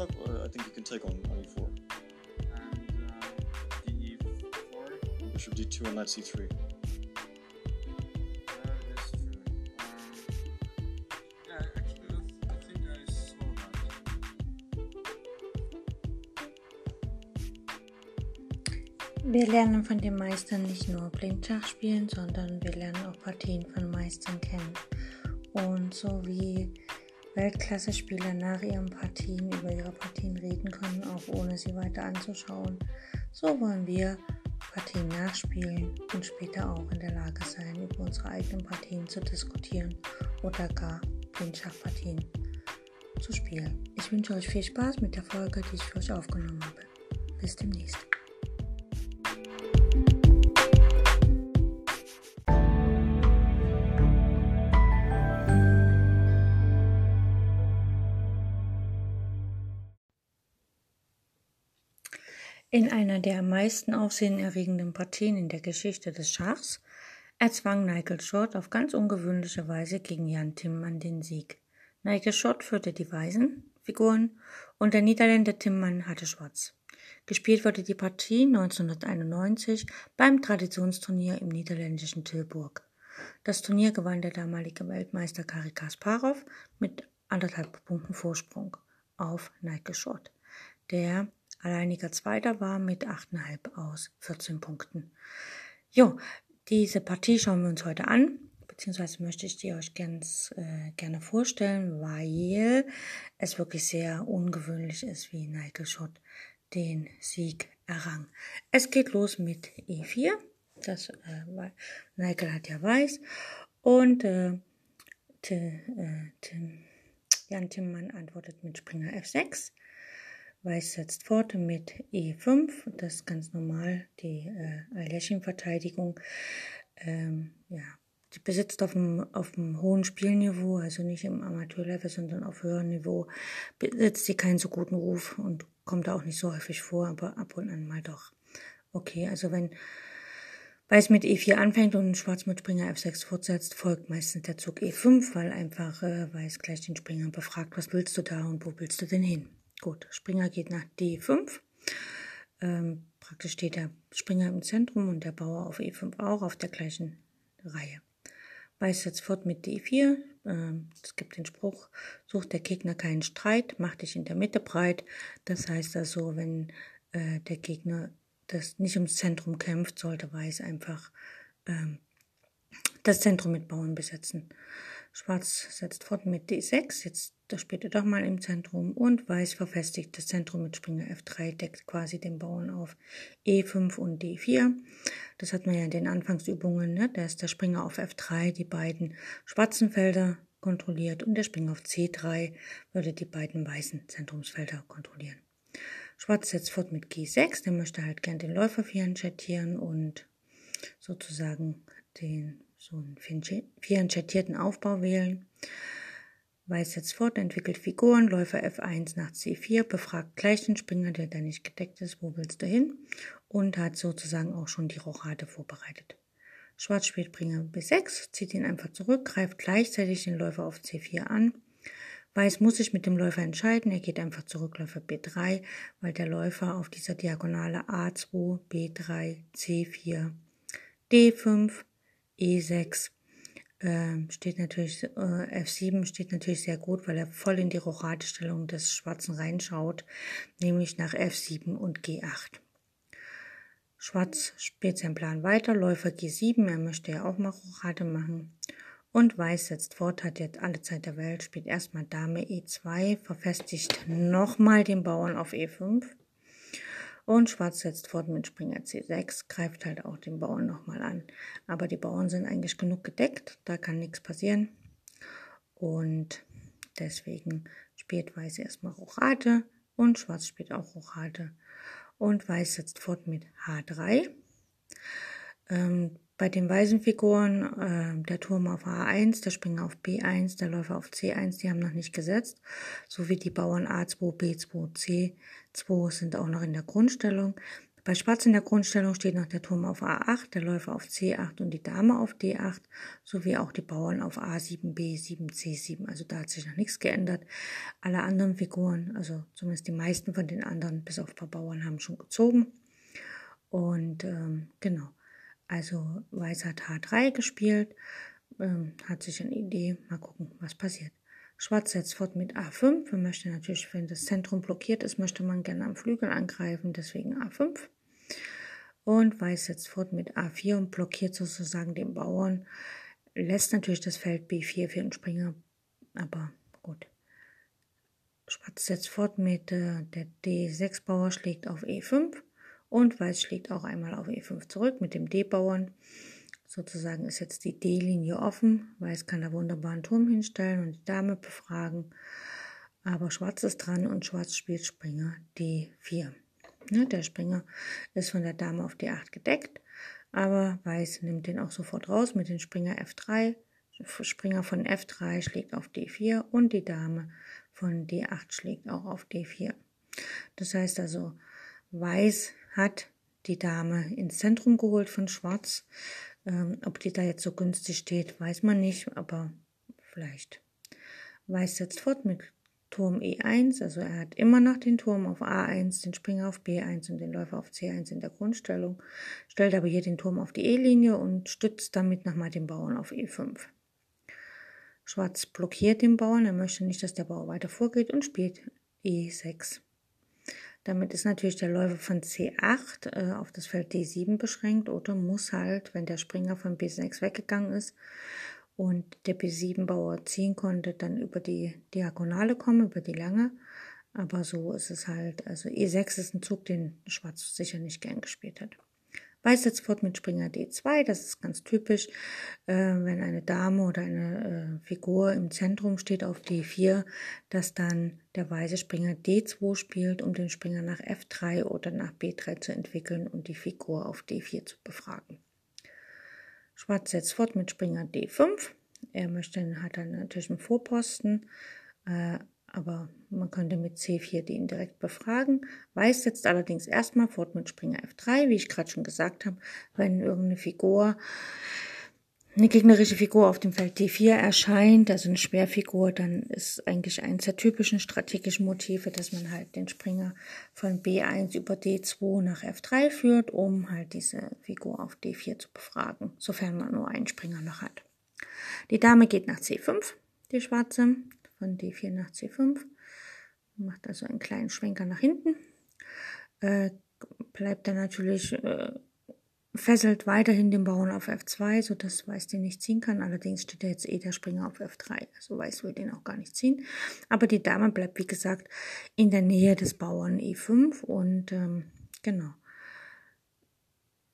rook, or I think you can take on, on e4. And uh, DE4. Bishop d2 and knight c3. That is true. Um, yeah, actually, I think I saw that. Wir lernen von den Meistern nicht nur Blindschach spielen, sondern wir lernen auch Partien von Meistern kennen. Und so wie Weltklasse-Spieler nach ihren Partien über ihre Partien reden können, auch ohne sie weiter anzuschauen, so wollen wir Partien nachspielen und später auch in der Lage sein, über unsere eigenen Partien zu diskutieren oder gar Blindschachpartien zu spielen. Ich wünsche euch viel Spaß mit der Folge, die ich für euch aufgenommen habe. Bis demnächst. In einer der am meisten aufsehenerregenden Partien in der Geschichte des Schachs erzwang Nigel Short auf ganz ungewöhnliche Weise gegen Jan Timman den Sieg. Nigel Short führte die weißen Figuren und der Niederländer Timman hatte schwarz. Gespielt wurde die Partie 1991 beim Traditionsturnier im niederländischen Tilburg. Das Turnier gewann der damalige Weltmeister Kari Kasparov mit anderthalb Punkten Vorsprung auf Nigel Short, der alleiniger Zweiter war mit 8,5 aus 14 Punkten. Jo, diese Partie schauen wir uns heute an, beziehungsweise möchte ich die euch ganz äh, gerne vorstellen, weil es wirklich sehr ungewöhnlich ist, wie Nigel Schott den Sieg errang. Es geht los mit E4, das äh, Nigel hat ja weiß und äh, Tim, Tim, Jan Timmann antwortet mit Springer F6. Weiß setzt fort mit E5, das ist ganz normal, die äh, Aljechin-Verteidigung. Ähm, ja, die besitzt auf dem, auf dem hohen Spielniveau, also nicht im Amateurlevel, sondern auf höherem Niveau, besitzt sie keinen so guten Ruf und kommt auch nicht so häufig vor, aber ab und an mal doch. Okay, also wenn Weiß mit E4 anfängt und Schwarz mit Springer F6 fortsetzt, folgt meistens der Zug E5, weil einfach äh, Weiß gleich den Springer befragt, was willst du da und wo willst du denn hin? Gut, Springer geht nach D5. Ähm, praktisch steht der Springer im Zentrum und der Bauer auf E5 auch auf der gleichen Reihe. Weiß setzt fort mit D4. Ähm, es gibt den Spruch, sucht der Gegner keinen Streit, mach dich in der Mitte breit. Das heißt also, wenn äh, der Gegner das nicht ums Zentrum kämpft, sollte Weiß einfach ähm, das Zentrum mit Bauern besetzen. Schwarz setzt fort mit D6, jetzt das spielt er doch mal im Zentrum und Weiß verfestigt das Zentrum mit Springer F3, deckt quasi den Bauern auf E5 und D4. Das hat man ja in den Anfangsübungen, ne? da ist der Springer auf F3, die beiden schwarzen Felder kontrolliert und der Springer auf C3 würde die beiden weißen Zentrumsfelder kontrollieren. Schwarz setzt fort mit G6, der möchte halt gern den Läufer vierenchattieren und sozusagen den so einen vierenchattierten Aufbau wählen. Weiß setzt fort, entwickelt Figuren, Läufer F1 nach C4, befragt gleich den Springer, der da nicht gedeckt ist, wo willst du hin? Und hat sozusagen auch schon die Rochade vorbereitet. Schwarz spielt Springer B6, zieht ihn einfach zurück, greift gleichzeitig den Läufer auf C4 an. Weiß muss sich mit dem Läufer entscheiden, er geht einfach zurück, Läufer B3, weil der Läufer auf dieser Diagonale A2, B3, C4, D5, E6 äh, steht natürlich, äh, F7 steht natürlich sehr gut, weil er voll in die Rochadestellung des Schwarzen reinschaut, nämlich nach F7 und G8. Schwarz spielt seinen Plan weiter, Läufer G7, er möchte ja auch mal Rochade machen. Und Weiß setzt fort, hat jetzt alle Zeit der Welt, spielt erstmal Dame E2, verfestigt nochmal den Bauern auf E5. Und Schwarz setzt fort mit Springer C6, greift halt auch den Bauern nochmal an. Aber die Bauern sind eigentlich genug gedeckt, da kann nichts passieren. Und deswegen spielt Weiß erstmal Rochade und Schwarz spielt auch Rochade. Und Weiß setzt fort mit H3. Ähm, bei den weißen Figuren, äh, der Turm auf A1, der Springer auf B1, der Läufer auf C1, die haben noch nicht gesetzt, sowie die Bauern A2, B2, C2 sind auch noch in der Grundstellung. Bei Schwarz in der Grundstellung steht noch der Turm auf A8, der Läufer auf C8 und die Dame auf D8, sowie auch die Bauern auf A7, B7, C7. Also da hat sich noch nichts geändert. Alle anderen Figuren, also zumindest die meisten von den anderen, bis auf ein paar Bauern, haben schon gezogen. Und ähm, genau, also Weiß hat H3 gespielt, ähm, hat sich eine Idee, mal gucken, was passiert. Schwarz setzt fort mit A5. Man möchte natürlich, wenn das Zentrum blockiert ist, möchte man gerne am Flügel angreifen, deswegen A5. Und Weiß setzt fort mit A4 und blockiert sozusagen den Bauern. Lässt natürlich das Feld B4 für den Springer, aber gut. Schwarz setzt fort mit äh, der D6-Bauer schlägt auf E5 und Weiß schlägt auch einmal auf E5 zurück mit dem D-Bauern. Sozusagen ist jetzt die D-Linie offen. Weiß kann da wunderbar einen Turm hinstellen und die Dame befragen. Aber Schwarz ist dran und Schwarz spielt Springer D4. Ne, der Springer ist von der Dame auf D8 gedeckt, aber Weiß nimmt den auch sofort raus mit dem Springer F3. Springer von F3 schlägt auf D4 und die Dame von D8 schlägt auch auf D4. Das heißt also, Weiß hat die Dame ins Zentrum geholt von Schwarz. Ähm, ob die da jetzt so günstig steht, weiß man nicht, aber vielleicht. Weiß setzt fort mit Turm E1, also er hat immer noch den Turm auf A1, den Springer auf B1 und den Läufer auf C1 in der Grundstellung, stellt aber hier den Turm auf die E-Linie und stützt damit nochmal den Bauern auf E5. Schwarz blockiert den Bauern, er möchte nicht, dass der Bauer weiter vorgeht und spielt E6. Damit ist natürlich der Läufer von C8 äh, auf das Feld D7 beschränkt oder muss halt, wenn der Springer von B6 weggegangen ist und der B7-Bauer ziehen konnte, dann über die Diagonale kommen, über die lange. Aber so ist es halt. Also E6 ist ein Zug, den Schwarz sicher nicht gern gespielt hat. Weiß setzt fort mit Springer D2, das ist ganz typisch, äh, wenn eine Dame oder eine äh, Figur im Zentrum steht auf D4, dass dann der weiße Springer D2 spielt, um den Springer nach F3 oder nach B3 zu entwickeln und die Figur auf D4 zu befragen. Schwarz setzt fort mit Springer D5. Er möchte, hat dann natürlich einen Vorposten, äh, aber man könnte mit C4 den direkt befragen. Weiß setzt allerdings erstmal fort mit Springer F3, wie ich gerade schon gesagt habe, wenn irgendeine Figur, eine gegnerische Figur auf dem Feld D4 erscheint, also eine Schwerfigur, dann ist eigentlich eines der typischen strategischen Motive, dass man halt den Springer von B1 über D2 nach F3 führt, um halt diese Figur auf D4 zu befragen, sofern man nur einen Springer noch hat. Die Dame geht nach C5, die schwarze, von D4 nach C5. Macht also einen kleinen Schwenker nach hinten. Äh, bleibt dann natürlich, äh, fesselt weiterhin den Bauern auf F2, sodass Weiß den nicht ziehen kann. Allerdings steht er jetzt eh der Springer auf F3. Also Weiß will den auch gar nicht ziehen. Aber die Dame bleibt, wie gesagt, in der Nähe des Bauern E5 und ähm, genau.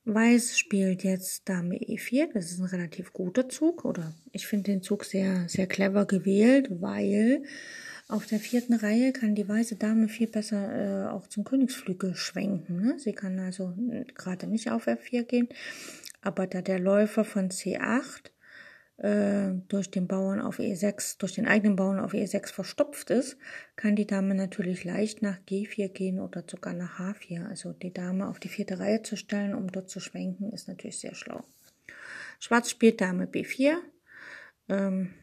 Weiß spielt jetzt Dame E4. Das ist ein relativ guter Zug oder ich finde den Zug sehr, sehr clever gewählt, weil auf der vierten Reihe kann die weiße Dame viel besser äh, auch zum Königsflügel schwenken. Ne? Sie kann also gerade nicht auf F4 gehen, aber da der Läufer von C8 äh, durch den Bauern auf E6, durch den eigenen Bauern auf E6 verstopft ist, kann die Dame natürlich leicht nach G4 gehen oder sogar nach H4. Also die Dame auf die vierte Reihe zu stellen, um dort zu schwenken, ist natürlich sehr schlau. Schwarz spielt Dame B4, ähm,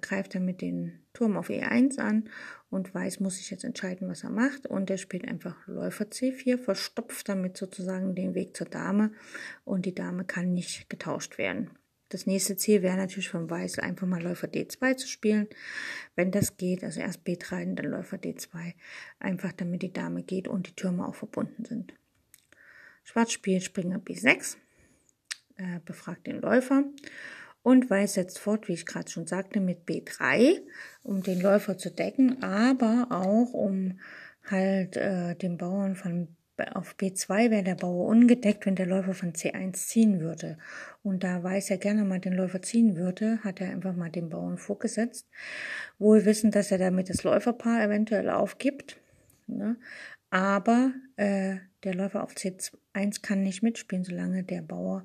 greift dann mit dem Turm auf E1 an und Weiß muss sich jetzt entscheiden, was er macht. Und er spielt einfach Läufer C4, verstopft damit sozusagen den Weg zur Dame und die Dame kann nicht getauscht werden. Das nächste Ziel wäre natürlich von Weiß einfach mal Läufer D2 zu spielen. Wenn das geht, also erst B3 und dann Läufer D2. Einfach damit die Dame geht und die Türme auch verbunden sind. Schwarz spielt Springer B6, äh, befragt den Läufer. Und Weiß setzt fort, wie ich gerade schon sagte, mit B3, um den Läufer zu decken, aber auch um halt äh, den Bauern von auf B2 wäre der Bauer ungedeckt, wenn der Läufer von C1 ziehen würde. Und da Weiß er gerne mal den Läufer ziehen würde, hat er einfach mal den Bauern vorgesetzt. Wohl wissen, dass er damit das Läuferpaar eventuell aufgibt. Ne? Aber äh, der Läufer auf C1 kann nicht mitspielen, solange der Bauer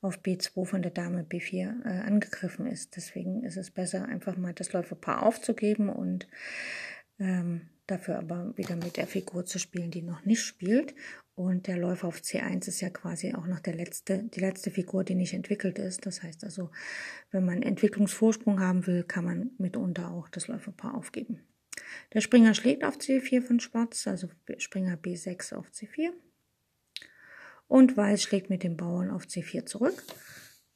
auf B2 von der Dame B4 äh, angegriffen ist. Deswegen ist es besser, einfach mal das Läuferpaar aufzugeben und ähm, dafür aber wieder mit der Figur zu spielen, die noch nicht spielt. Und der Läufer auf C1 ist ja quasi auch noch der letzte, die letzte Figur, die nicht entwickelt ist. Das heißt also, wenn man Entwicklungsvorsprung haben will, kann man mitunter auch das Läuferpaar aufgeben. Der Springer schlägt auf C4 von Schwarz, also Springer B6 auf C4. Und Weiß schlägt mit dem Bauern auf C4 zurück.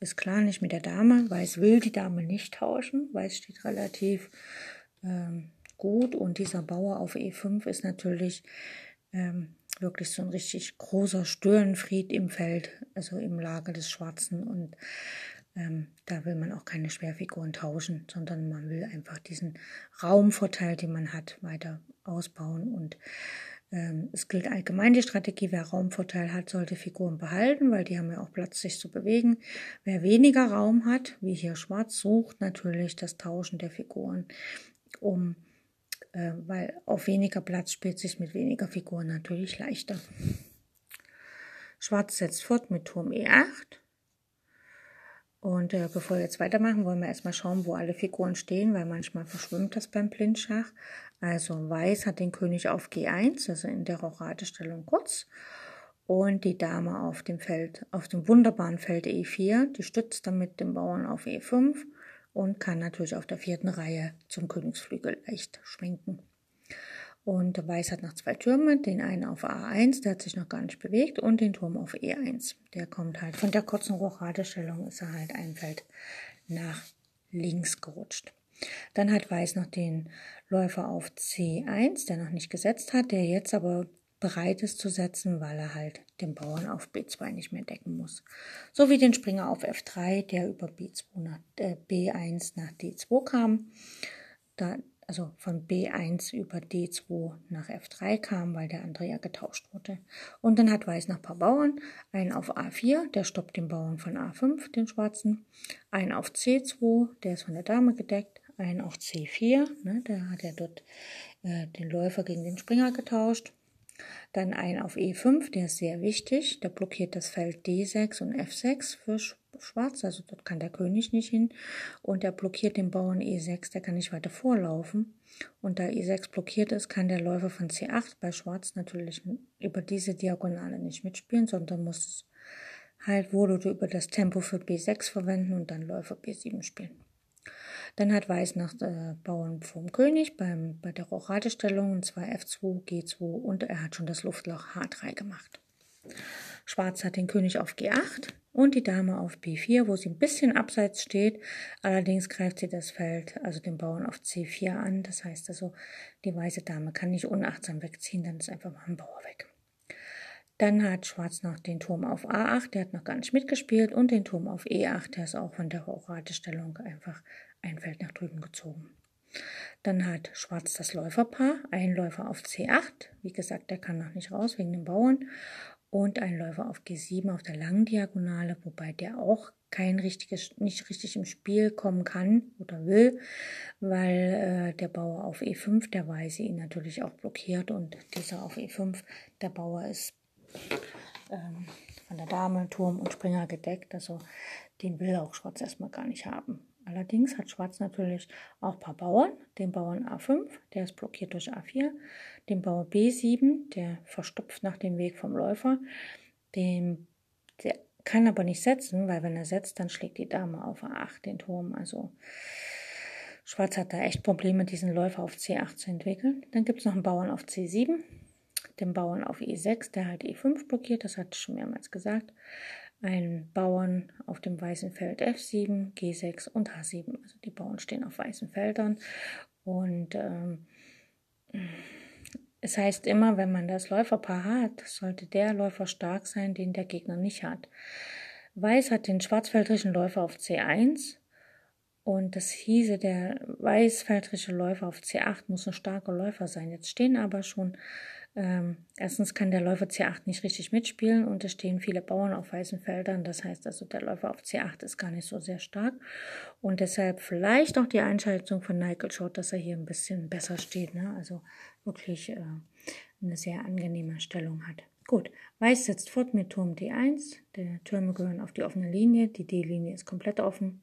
Ist klar, nicht mit der Dame. Weiß will die Dame nicht tauschen. Weiß steht relativ ähm, gut. Und dieser Bauer auf E5 ist natürlich ähm, wirklich so ein richtig großer Störenfried im Feld, also im Lager des Schwarzen. Und ähm, da will man auch keine Schwerfiguren tauschen, sondern man will einfach diesen Raumvorteil, den man hat, weiter ausbauen. Und ähm, es gilt allgemein die Strategie, wer Raumvorteil hat, sollte Figuren behalten, weil die haben ja auch Platz, sich zu bewegen. Wer weniger Raum hat, wie hier Schwarz, sucht natürlich das Tauschen der Figuren, um äh, weil auf weniger Platz spielt sich mit weniger Figuren natürlich leichter. Schwarz setzt fort mit Turm E8. Und äh, bevor wir jetzt weitermachen, wollen wir erstmal schauen, wo alle Figuren stehen, weil manchmal verschwimmt das beim Blindschach. Also Weiß hat den König auf G1, also in der Rochadestellung kurz. Und die Dame auf dem Feld, auf dem wunderbaren Feld E4, die stützt damit den Bauern auf E5 und kann natürlich auf der vierten Reihe zum Königsflügel leicht schwenken. Und Weiß hat noch zwei Türme, den einen auf A1, der hat sich noch gar nicht bewegt, und den Turm auf E1. Der kommt halt von der kurzen Rochadestellung, ist er halt ein Feld nach links gerutscht. Dann hat Weiß noch den Läufer auf C1, der noch nicht gesetzt hat, der jetzt aber bereit ist zu setzen, weil er halt den Bauern auf B2 nicht mehr decken muss. So wie den Springer auf F3, der über B2 nach, äh, B1 nach D2 kam. Da, also von B1 über D2 nach F3 kam, weil der andere ja getauscht wurde. Und dann hat Weiß noch ein paar Bauern. Einen auf A4, der stoppt den Bauern von A5, den schwarzen. Einen auf C2, der ist von der Dame gedeckt einen auf C4, ne, da hat er dort äh, den Läufer gegen den Springer getauscht. Dann ein auf E5, der ist sehr wichtig, der blockiert das Feld D6 und F6 für Schwarz, also dort kann der König nicht hin. Und er blockiert den Bauern E6, der kann nicht weiter vorlaufen. Und da E6 blockiert ist, kann der Läufer von C8 bei Schwarz natürlich über diese Diagonale nicht mitspielen, sondern muss halt wohl oder über das Tempo für B6 verwenden und dann Läufer B7 spielen. Dann hat Weiß nach äh, Bauern vom König beim, bei der Rochadestellung und zwar F2, G2 und er hat schon das Luftloch H3 gemacht. Schwarz hat den König auf G8 und die Dame auf B4, wo sie ein bisschen abseits steht. Allerdings greift sie das Feld, also den Bauern auf C4 an. Das heißt also, die weiße Dame kann nicht unachtsam wegziehen, dann ist einfach mal ein Bauer weg. Dann hat Schwarz noch den Turm auf A8, der hat noch gar nicht mitgespielt, und den Turm auf E8, der ist auch von der Hochratestellung einfach ein Feld nach drüben gezogen. Dann hat Schwarz das Läuferpaar, ein Läufer auf C8, wie gesagt, der kann noch nicht raus wegen den Bauern, und ein Läufer auf G7 auf der langen Diagonale, wobei der auch kein richtiges, nicht richtig im Spiel kommen kann oder will, weil äh, der Bauer auf E5, der Weiße ihn natürlich auch blockiert und dieser auf E5, der Bauer ist ähm, von der Dame, Turm und Springer gedeckt, also den will auch Schwarz erstmal gar nicht haben. Allerdings hat Schwarz natürlich auch ein paar Bauern. Den Bauern A5, der ist blockiert durch A4. Den Bauer B7, der verstopft nach dem Weg vom Läufer. Den, der kann aber nicht setzen, weil wenn er setzt, dann schlägt die Dame auf A8 den Turm. Also Schwarz hat da echt Probleme, diesen Läufer auf C8 zu entwickeln. Dann gibt es noch einen Bauern auf C7, den Bauern auf E6, der halt E5 blockiert, das hatte ich schon mehrmals gesagt einen Bauern auf dem weißen Feld F7, G6 und H7. Also die Bauern stehen auf weißen Feldern. Und ähm, es heißt immer, wenn man das Läuferpaar hat, sollte der Läufer stark sein, den der Gegner nicht hat. Weiß hat den schwarzfeldrischen Läufer auf C1 und das hieße, der weißfeldrische Läufer auf C8 muss ein starker Läufer sein. Jetzt stehen aber schon ähm, erstens kann der Läufer C8 nicht richtig mitspielen und es stehen viele Bauern auf weißen Feldern. Das heißt also, der Läufer auf C8 ist gar nicht so sehr stark. Und deshalb vielleicht auch die Einschätzung von Nigel Short, dass er hier ein bisschen besser steht. Ne? Also wirklich äh, eine sehr angenehme Stellung hat. Gut, Weiß setzt fort mit Turm D1. Die Türme gehören auf die offene Linie. Die D-Linie ist komplett offen.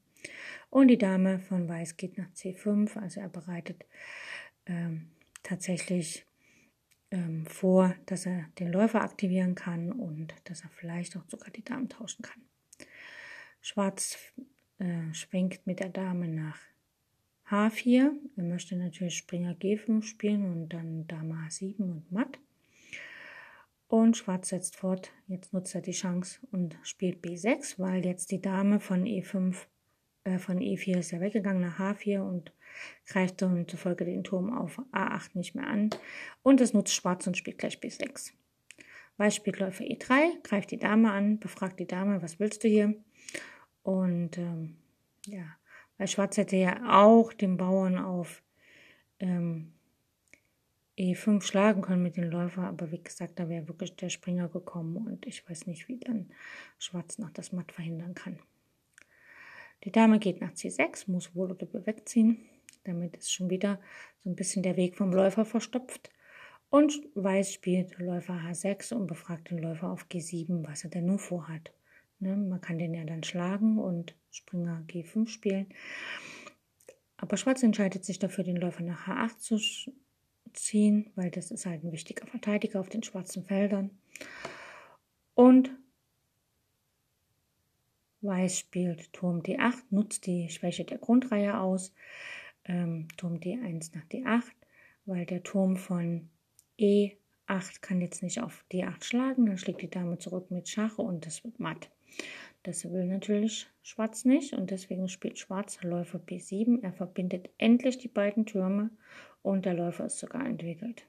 Und die Dame von Weiß geht nach C5. Also er bereitet ähm, tatsächlich ähm, vor, dass er den Läufer aktivieren kann und dass er vielleicht auch sogar die Damen tauschen kann. Schwarz äh, schwenkt mit der Dame nach H4. Er möchte natürlich Springer G5 spielen und dann Dame H7 und Matt. Und Schwarz setzt fort, jetzt nutzt er die Chance und spielt B6, weil jetzt die Dame von E5, äh, von E4 ist ja weggegangen nach H4 und greift dann zufolge den Turm auf A8 nicht mehr an. Und es nutzt Schwarz und spielt gleich B6. Weiß spielt Läufer E3, greift die Dame an, befragt die Dame, was willst du hier? Und ähm, ja, weil Schwarz hätte ja auch den Bauern auf ähm, E5 schlagen können mit dem Läufer, aber wie gesagt, da wäre wirklich der Springer gekommen und ich weiß nicht, wie dann Schwarz noch das Matt verhindern kann. Die Dame geht nach C6, muss wohl oder wegziehen. Damit ist schon wieder so ein bisschen der Weg vom Läufer verstopft. Und Weiß spielt Läufer H6 und befragt den Läufer auf G7, was er denn nun vorhat. Ne, man kann den ja dann schlagen und Springer G5 spielen. Aber Schwarz entscheidet sich dafür, den Läufer nach H8 zu ziehen, weil das ist halt ein wichtiger Verteidiger auf den schwarzen Feldern. Und Weiß spielt Turm D8, nutzt die Schwäche der Grundreihe aus. Ähm, Turm D1 nach D8, weil der Turm von E8 kann jetzt nicht auf D8 schlagen. Dann schlägt die Dame zurück mit Schach und das wird matt. Das will natürlich Schwarz nicht und deswegen spielt Schwarz Läufer B7. Er verbindet endlich die beiden Türme und der Läufer ist sogar entwickelt.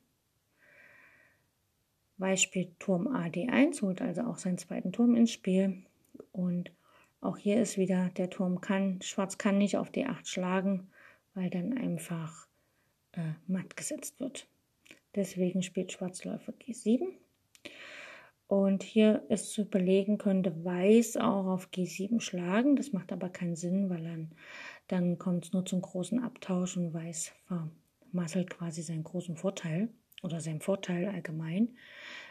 Weiß spielt Turm AD1, holt also auch seinen zweiten Turm ins Spiel. Und auch hier ist wieder, der Turm kann, Schwarz kann nicht auf D8 schlagen, weil dann einfach äh, matt gesetzt wird. Deswegen spielt Schwarz Läufer G7. Und hier ist zu überlegen, könnte Weiß auch auf G7 schlagen. Das macht aber keinen Sinn, weil dann, dann kommt es nur zum großen Abtausch und Weiß vermasselt quasi seinen großen Vorteil oder seinen Vorteil allgemein.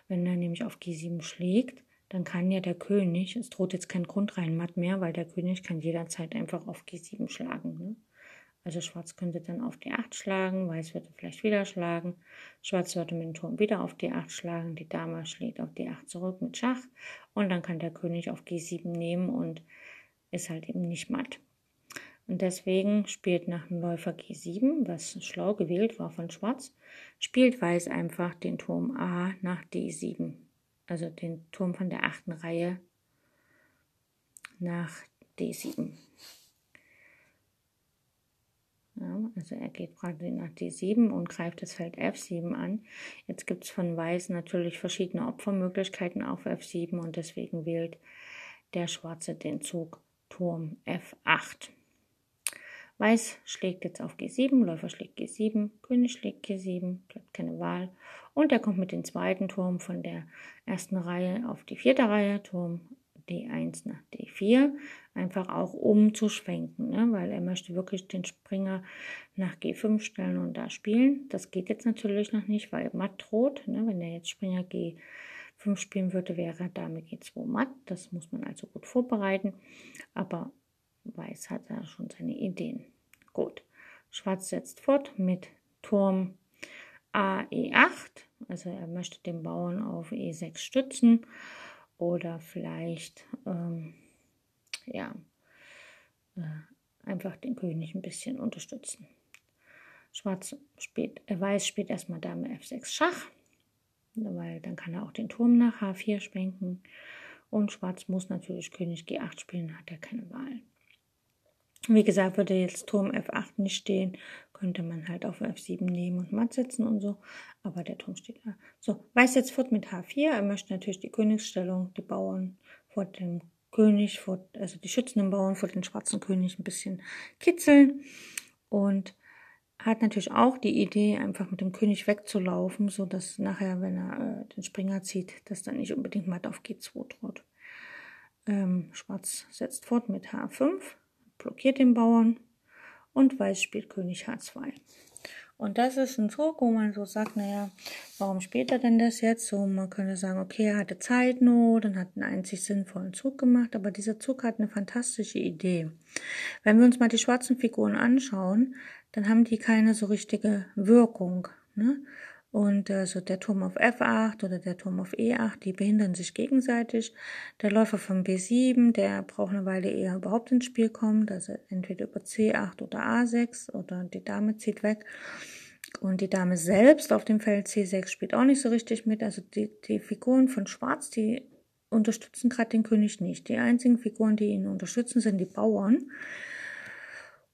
Wenn er nämlich auf G7 schlägt, dann kann ja der König, es droht jetzt kein Grundreihenmatt mehr, weil der König kann jederzeit einfach auf G7 schlagen. Ne? Also Schwarz könnte dann auf D8 schlagen, Weiß würde vielleicht wieder schlagen, Schwarz würde mit dem Turm wieder auf D8 schlagen, die Dame schlägt auf D8 zurück mit Schach und dann kann der König auf G7 nehmen und ist halt eben nicht matt. Und deswegen spielt nach dem Läufer G7, was schlau gewählt war von Schwarz, spielt Weiß einfach den Turm A nach D7. Also den Turm von der achten Reihe nach D7. Ja, also er geht gerade nach D7 und greift das Feld F7 an. Jetzt gibt es von Weiß natürlich verschiedene Opfermöglichkeiten auf F7 und deswegen wählt der Schwarze den Zug Turm F8. Weiß schlägt jetzt auf G7, Läufer schlägt G7, König schlägt G7, bleibt keine Wahl. Und er kommt mit dem zweiten Turm von der ersten Reihe auf die vierte Reihe, Turm D1 nach D4, einfach auch umzuschwenken, ne? weil er möchte wirklich den Springer nach G5 stellen und da spielen. Das geht jetzt natürlich noch nicht, weil matt droht. Ne? Wenn er jetzt Springer G5 spielen würde, wäre Dame G2 matt. Das muss man also gut vorbereiten, aber Weiß hat da schon seine Ideen. Gut, Schwarz setzt fort mit Turm A E8, also er möchte den Bauern auf E6 stützen oder vielleicht ähm, ja äh, einfach den König ein bisschen unterstützen. Schwarz spielt, äh, Weiß spielt erstmal Dame F6 Schach, weil dann kann er auch den Turm nach H4 schwenken. Und Schwarz muss natürlich König G8 spielen, hat er keine Wahl. Wie gesagt, würde jetzt Turm F8 nicht stehen, könnte man halt auf F7 nehmen und matt setzen und so. Aber der Turm steht da. So, Weiß jetzt fort mit H4. Er möchte natürlich die Königsstellung, die Bauern vor dem König, vor, also die schützenden Bauern vor den schwarzen König ein bisschen kitzeln. Und hat natürlich auch die Idee, einfach mit dem König wegzulaufen, so dass nachher, wenn er äh, den Springer zieht, dass dann nicht unbedingt matt auf G2 droht. Ähm, Schwarz setzt fort mit H5 blockiert den Bauern und Weiß spielt König H2. Und das ist ein Zug, wo man so sagt, naja, warum spielt er denn das jetzt? So, man könnte sagen, okay, er hatte Zeitnot und hat einen einzig sinnvollen Zug gemacht, aber dieser Zug hat eine fantastische Idee. Wenn wir uns mal die schwarzen Figuren anschauen, dann haben die keine so richtige Wirkung. Ne? Und äh, der Turm auf F8 oder der Turm auf E8, die behindern sich gegenseitig. Der Läufer von B7, der braucht eine Weile eher überhaupt ins Spiel kommt, also entweder über C8 oder A6 oder die Dame zieht weg. Und die Dame selbst auf dem Feld C6 spielt auch nicht so richtig mit. Also die, die Figuren von Schwarz, die unterstützen gerade den König nicht. Die einzigen Figuren, die ihn unterstützen, sind die Bauern.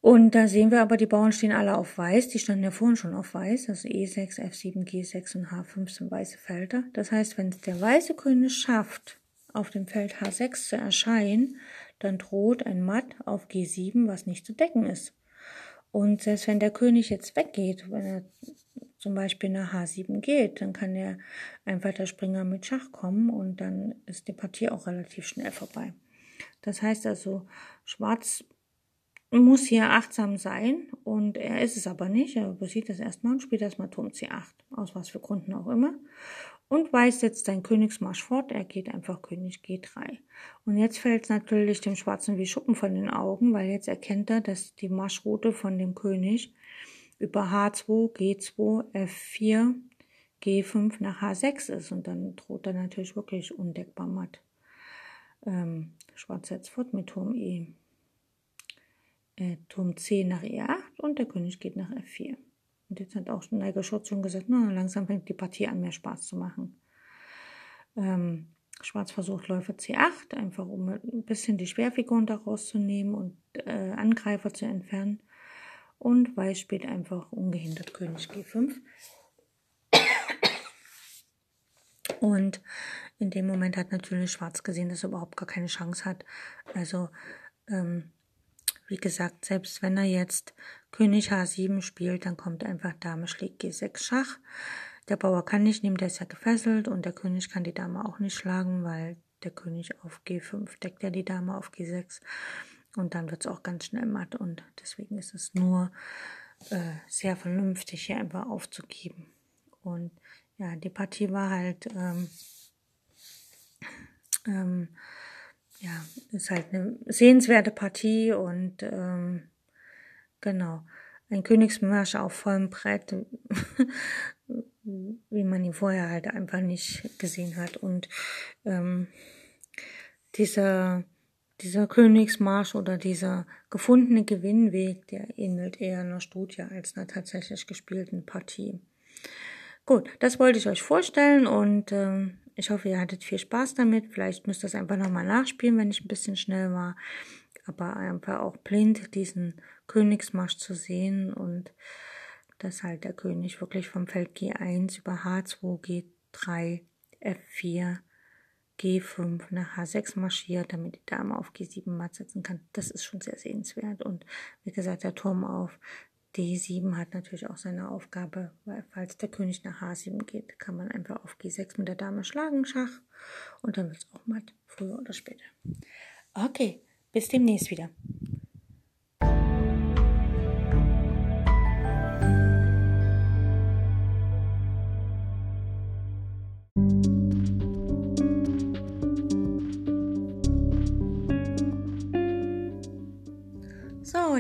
Und da sehen wir aber, die Bauern stehen alle auf Weiß. Die standen ja vorhin schon auf Weiß. Also E6, F7, G6 und H5 sind weiße Felder. Das heißt, wenn es der weiße König schafft, auf dem Feld H6 zu erscheinen, dann droht ein Matt auf G7, was nicht zu decken ist. Und selbst wenn der König jetzt weggeht, wenn er zum Beispiel nach H7 geht, dann kann der einfach der Springer mit Schach kommen und dann ist die Partie auch relativ schnell vorbei. Das heißt also, Schwarz muss hier achtsam sein und er ist es aber nicht. Er übersieht das erstmal und spielt erstmal Turm C8, aus was für Gründen auch immer und Weiß setzt seinen Königsmarsch fort. Er geht einfach König G3. Und jetzt fällt es natürlich dem Schwarzen wie Schuppen von den Augen, weil jetzt erkennt er, dass die Marschroute von dem König über H2, G2, F4, G5 nach H6 ist. Und dann droht er natürlich wirklich undeckbar matt. Ähm, Schwarz setzt fort mit Turm E. Äh, Turm C nach E8 und der König geht nach F4. Und jetzt hat auch Nigel Schott schon gesagt, na, langsam fängt die Partie an, mehr Spaß zu machen. Ähm, Schwarz versucht Läufer C8, einfach um ein bisschen die Schwerfiguren daraus zu nehmen und äh, Angreifer zu entfernen. Und Weiß spielt einfach ungehindert König G5. Und in dem Moment hat natürlich Schwarz gesehen, dass er überhaupt gar keine Chance hat. Also ähm, wie gesagt, selbst wenn er jetzt König H7 spielt, dann kommt einfach Dame schlägt G6 Schach. Der Bauer kann nicht nehmen, der ist ja gefesselt und der König kann die Dame auch nicht schlagen, weil der König auf G5 deckt ja die Dame auf G6 und dann wird es auch ganz schnell matt und deswegen ist es nur äh, sehr vernünftig, hier einfach aufzugeben. Und ja, die Partie war halt ähm, ähm, ja, ist halt eine sehenswerte Partie und ähm, genau, ein Königsmarsch auf vollem Brett, wie man ihn vorher halt einfach nicht gesehen hat. Und ähm, dieser, dieser Königsmarsch oder dieser gefundene Gewinnweg, der ähnelt eher einer Studie als einer tatsächlich gespielten Partie. Gut, das wollte ich euch vorstellen und ähm, ich hoffe, ihr hattet viel Spaß damit. Vielleicht müsst ihr es einfach nochmal nachspielen, wenn ich ein bisschen schnell war. Aber einfach auch blind diesen Königsmarsch zu sehen und dass halt der König wirklich vom Feld G1 über H2, G3, F4, G5 nach H6 marschiert, damit die Dame auf G7 matt setzen kann. Das ist schon sehr sehenswert. Und wie gesagt, der Turm auf D7 hat natürlich auch seine Aufgabe, weil falls der König nach H7 geht, kann man einfach auf G6 mit der Dame schlagen, Schach, und dann wird es auch matt, früher oder später. Okay, bis demnächst wieder.